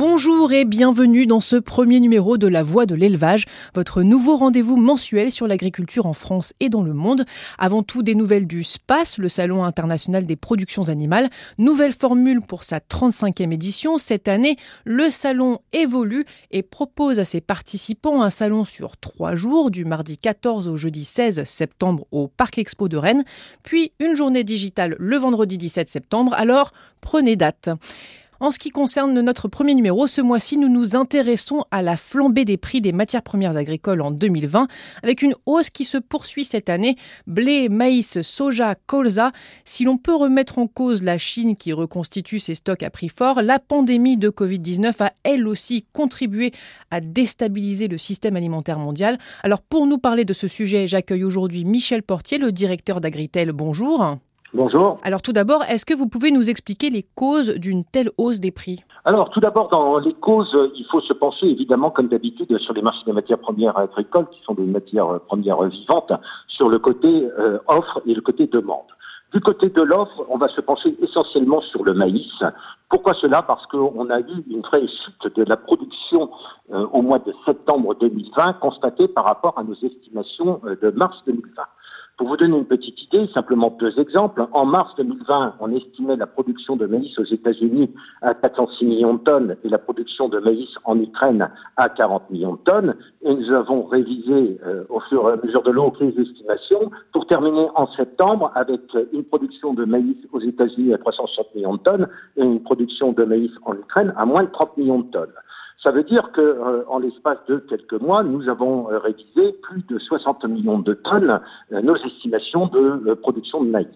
Bonjour et bienvenue dans ce premier numéro de La Voix de l'élevage, votre nouveau rendez-vous mensuel sur l'agriculture en France et dans le monde. Avant tout, des nouvelles du SPACE, le Salon international des productions animales. Nouvelle formule pour sa 35e édition. Cette année, le salon évolue et propose à ses participants un salon sur trois jours, du mardi 14 au jeudi 16 septembre au Parc Expo de Rennes, puis une journée digitale le vendredi 17 septembre. Alors, prenez date. En ce qui concerne notre premier numéro, ce mois-ci, nous nous intéressons à la flambée des prix des matières premières agricoles en 2020, avec une hausse qui se poursuit cette année. Blé, maïs, soja, colza. Si l'on peut remettre en cause la Chine qui reconstitue ses stocks à prix fort, la pandémie de Covid-19 a elle aussi contribué à déstabiliser le système alimentaire mondial. Alors pour nous parler de ce sujet, j'accueille aujourd'hui Michel Portier, le directeur d'Agritel. Bonjour. Bonjour. Alors tout d'abord, est-ce que vous pouvez nous expliquer les causes d'une telle hausse des prix? Alors tout d'abord, dans les causes, il faut se pencher évidemment, comme d'habitude, sur les marchés des matières premières agricoles, qui sont des matières premières vivantes, sur le côté euh, offre et le côté demande. Du côté de l'offre, on va se pencher essentiellement sur le maïs. Pourquoi cela? Parce qu'on a eu une vraie chute de la production euh, au mois de septembre 2020 constatée par rapport à nos estimations euh, de mars 2020. Pour vous donner une petite idée, simplement deux exemples. En mars 2020, on estimait la production de maïs aux États-Unis à 406 millions de tonnes et la production de maïs en Ukraine à 40 millions de tonnes. Et nous avons révisé euh, au fur et à mesure de l'eau les estimations pour terminer en septembre avec une production de maïs aux États-Unis à 360 millions de tonnes et une production de maïs en Ukraine à moins de 30 millions de tonnes. Ça veut dire que, euh, en l'espace de quelques mois, nous avons euh, révisé plus de 60 millions de tonnes euh, nos estimations de production de maïs.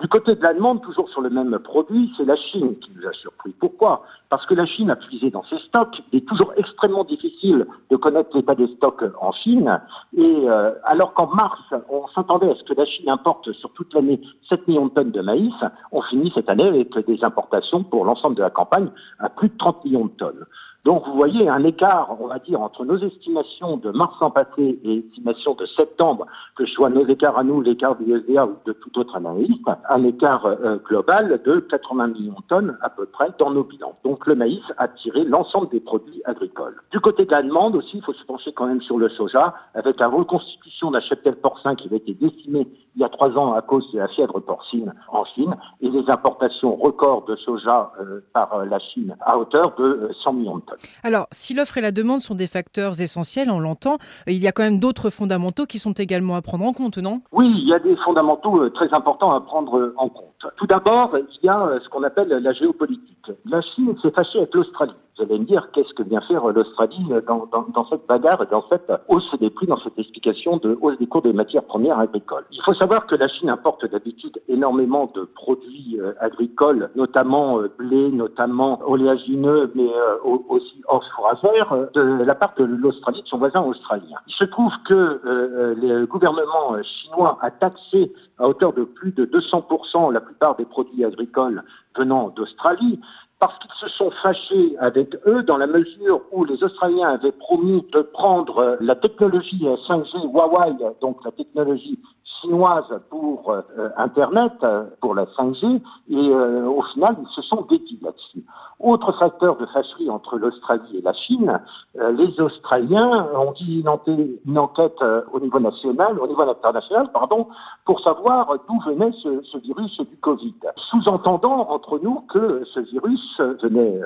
Du côté de la demande, toujours sur le même produit, c'est la Chine qui nous a surpris. Pourquoi? Parce que la Chine a puisé dans ses stocks. Il est toujours extrêmement difficile de connaître l'état des stocks en Chine. Et alors qu'en mars, on s'attendait à ce que la Chine importe sur toute l'année 7 millions de tonnes de maïs, on finit cette année avec des importations pour l'ensemble de la campagne à plus de 30 millions de tonnes. Donc vous voyez un écart, on va dire, entre nos estimations de mars en passé et estimations de septembre, que ce soit nos écarts à nous, l'écart du USDA ou de tout autre analyste, un écart euh, global de 80 millions de tonnes à peu près dans nos bilans. Donc le maïs a tiré l'ensemble des produits agricoles. Du côté de la demande aussi, il faut se pencher quand même sur le soja, avec la reconstitution d'un cheptel porcin qui avait été décimé il y a trois ans à cause de la fièvre porcine en Chine et les importations records de soja euh, par euh, la Chine à hauteur de 100 millions de tonnes. Alors, si l'offre et la demande sont des facteurs essentiels, on l'entend, il y a quand même d'autres fondamentaux qui sont également à prendre en compte, non? Oui, il y a des fondamentaux euh, très importants à prendre en compte. Tout d'abord, il y a euh, ce qu'on appelle la géopolitique. La Chine s'est fâchée avec l'Australie. Vous allez me dire, qu'est-ce que vient faire l'Australie dans, dans, dans, cette bagarre, dans cette hausse des prix, dans cette explication de hausse des cours des matières premières agricoles? Il faut savoir que la Chine importe d'habitude énormément de produits euh, agricoles, notamment euh, blé, notamment oléagineux, mais aussi hors fourragère, de la part de l'Australie, de son voisin australien. Il se trouve que le gouvernement chinois a taxé à hauteur de plus de 200% la plupart des produits agricoles venant d'Australie, parce qu'ils se sont fâchés avec eux dans la mesure où les Australiens avaient promis de prendre la technologie 5G Huawei, donc la technologie chinoise pour euh, Internet, euh, pour la 5G, et euh, au final, ils se sont dédiés là-dessus. Autre facteur de fâcherie entre l'Australie et la Chine, les Australiens ont dit une, une enquête au niveau national, au niveau international, pardon, pour savoir d'où venait ce, ce, virus du Covid. Sous-entendant entre nous que ce virus venait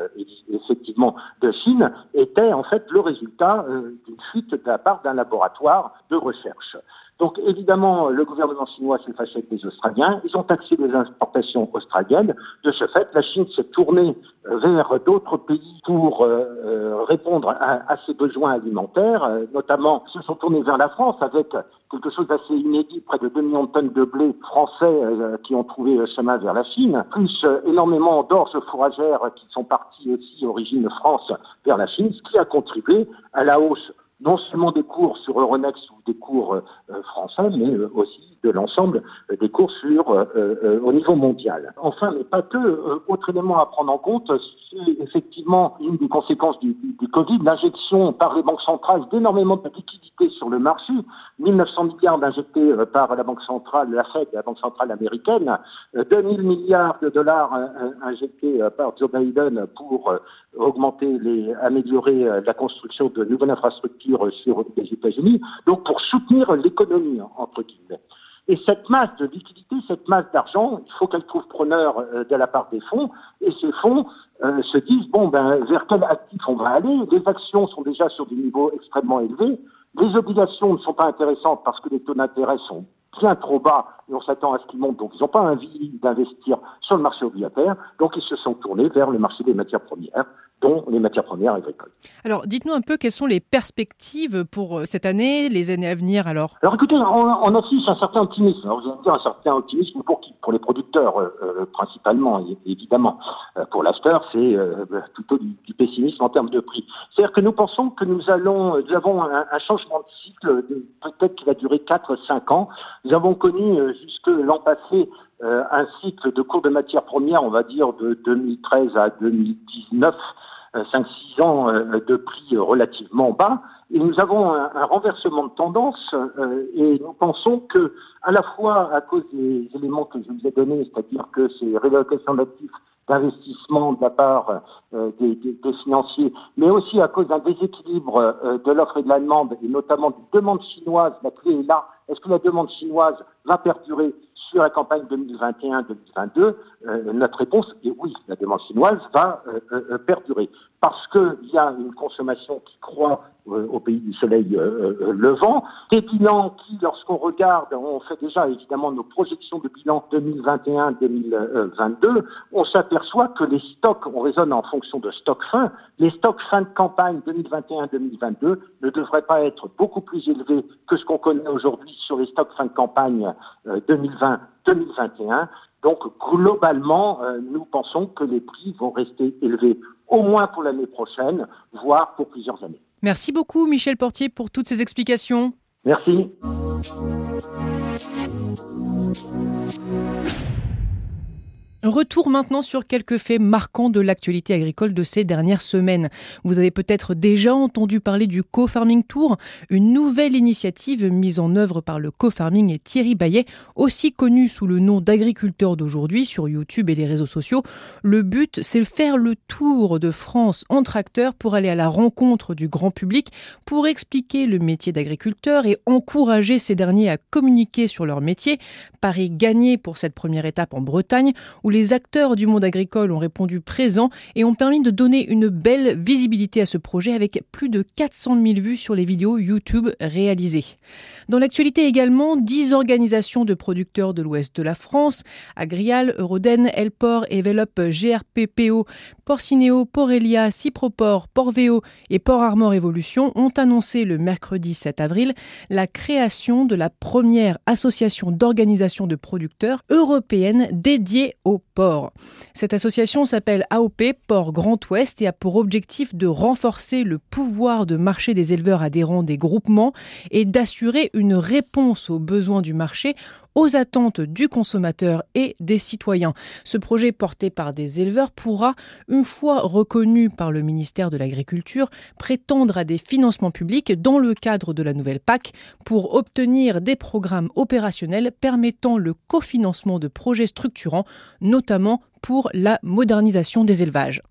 effectivement de Chine, était en fait le résultat d'une fuite de la part d'un laboratoire de recherche. Donc évidemment, le gouvernement chinois s'est fâché avec les Australiens. Ils ont taxé les importations australiennes. De ce fait, la Chine s'est tournée euh, vers d'autres pays pour euh, euh, répondre à, à, ses besoins alimentaires. notamment, ils se sont tournés vers la France avec quelque chose d'assez inédit, près de 2 millions de tonnes de blé français qui ont trouvé le chemin vers la Chine, plus énormément d'orges fourragères qui sont parties aussi, origine France, vers la Chine, ce qui a contribué à la hausse non seulement des cours sur Euronext ou des cours euh, français, mais euh, aussi de l'ensemble des cours sur euh, au niveau mondial. Enfin, mais pas que. autre élément à prendre en compte, c'est effectivement une des conséquences du, du, Covid, l'injection par les banques centrales d'énormément de liquidités sur le marché, 1900 milliards injectés par la banque centrale, la Fed, la banque centrale américaine, 2000 milliards de dollars injectés par Joe Biden pour augmenter les, améliorer la construction de nouvelles infrastructures sur les États-Unis, donc pour soutenir l'économie, entre guillemets. Et cette masse de liquidité, cette masse d'argent, il faut qu'elle trouve preneur euh, de la part des fonds, et ces fonds euh, se disent, bon, ben, vers quel actif on va aller? Les actions sont déjà sur des niveaux extrêmement élevés, les obligations ne sont pas intéressantes parce que les taux d'intérêt sont bien trop bas et on s'attend à ce qu'ils montent, donc ils n'ont pas envie d'investir sur le marché obligataire, donc ils se sont tournés vers le marché des matières premières dont les matières premières agricoles. Alors, dites-nous un peu quelles sont les perspectives pour euh, cette année, les années à venir alors Alors écoutez, on, affiche un certain optimisme. Alors, vous allez dire un certain optimisme pour qui? Pour les producteurs, euh, euh, principalement, évidemment. pour l'acheteur, c'est plutôt du, pessimisme en termes de prix. C'est-à-dire que nous pensons que nous allons, nous avons un, changement de cycle, peut-être qui va durer 4-5 ans. Nous avons connu jusque l'an passé un cycle de cours de matières premières, on va dire, de 2013 à 2019, 5-6 euh, ans euh, de prix relativement bas. Et nous avons un, renversement de tendance euh, et nous pensons que, à la fois à cause des éléments que je vous ai donnés, c'est-à-dire que ces rélocations d'actifs d'investissement de la part des, financiers, mais aussi à cause d'un déséquilibre de l'offre et de la demande, et notamment de demande chinoise, la clé est là. Est-ce que la demande chinoise va perdurer sur la campagne 2021-2022, euh, notre réponse est oui, la demande chinoise va euh, euh, perdurer. Parce qu'il y a une consommation qui croît au pays du soleil levant, des bilans qui, lorsqu'on regarde, on fait déjà évidemment nos projections de bilan 2021-2022, on s'aperçoit que les stocks, on raisonne en fonction de stocks fin, les stocks fin de campagne 2021-2022 ne devraient pas être beaucoup plus élevés que ce qu'on connaît aujourd'hui sur les stocks fin de campagne 2020-2021. Donc globalement, euh, nous pensons que les prix vont rester élevés au moins pour l'année prochaine, voire pour plusieurs années. Merci beaucoup Michel Portier pour toutes ces explications. Merci. Retour maintenant sur quelques faits marquants de l'actualité agricole de ces dernières semaines. Vous avez peut-être déjà entendu parler du Co-Farming Tour, une nouvelle initiative mise en œuvre par le Co-Farming et Thierry Bayet, aussi connu sous le nom d'agriculteur d'aujourd'hui sur YouTube et les réseaux sociaux. Le but, c'est de faire le tour de France en tracteur pour aller à la rencontre du grand public, pour expliquer le métier d'agriculteur et encourager ces derniers à communiquer sur leur métier. Paris gagné pour cette première étape en Bretagne, où les acteurs du monde agricole ont répondu présents et ont permis de donner une belle visibilité à ce projet avec plus de 400 000 vues sur les vidéos YouTube réalisées. Dans l'actualité également, 10 organisations de producteurs de l'ouest de la France, Agrial, Euroden, Elport, Evelop, GRPPO, Porcineo, Porelia, Ciproport, Porveo et Port Armor Evolution ont annoncé le mercredi 7 avril la création de la première association d'organisation de producteurs européenne dédiée au Cette association s'appelle AOP Port Grand Ouest et a pour objectif de renforcer le pouvoir de marché des éleveurs adhérents des groupements et d'assurer une réponse aux besoins du marché aux attentes du consommateur et des citoyens. Ce projet porté par des éleveurs pourra, une fois reconnu par le ministère de l'Agriculture, prétendre à des financements publics dans le cadre de la nouvelle PAC pour obtenir des programmes opérationnels permettant le cofinancement de projets structurants, notamment pour la modernisation des élevages.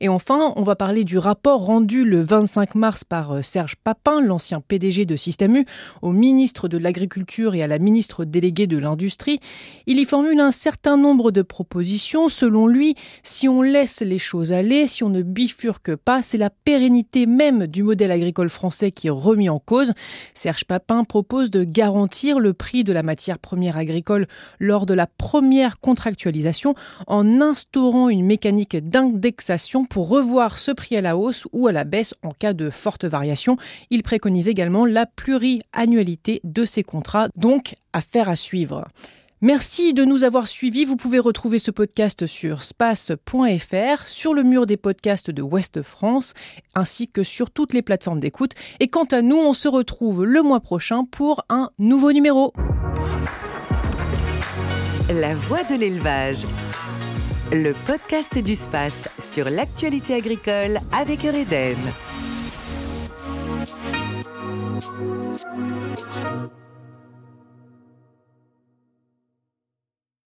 Et enfin, on va parler du rapport rendu le 25 mars par euh, Serge Papin, l'ancien PDG de Système U, au ministre de l'Agriculture et à la ministre déléguée de l'Industrie. Il y formule un certain nombre de propositions. Selon lui, si on laisse les choses aller, si on ne bifurque pas, c'est la pérennité même du modèle agricole français qui est remis en cause. Serge Papin propose de garantir le prix de la matière première agricole lors de la première contractualisation en instaurant une mécanique d'indexation pour revoir ce prix à la hausse ou à la baisse en cas de forte variation. Il préconise également la pluriannualité de ces contrats, donc affaire à suivre. Merci de nous avoir suivis. Vous pouvez retrouver ce podcast sur space.fr, sur le mur des podcasts de Ouest France, ainsi que sur toutes les plateformes d'écoute. Et quant à nous, on se retrouve le mois prochain pour un nouveau numéro. La voix de l'élevage. Le podcast du space sur l'actualité agricole avec Eureden.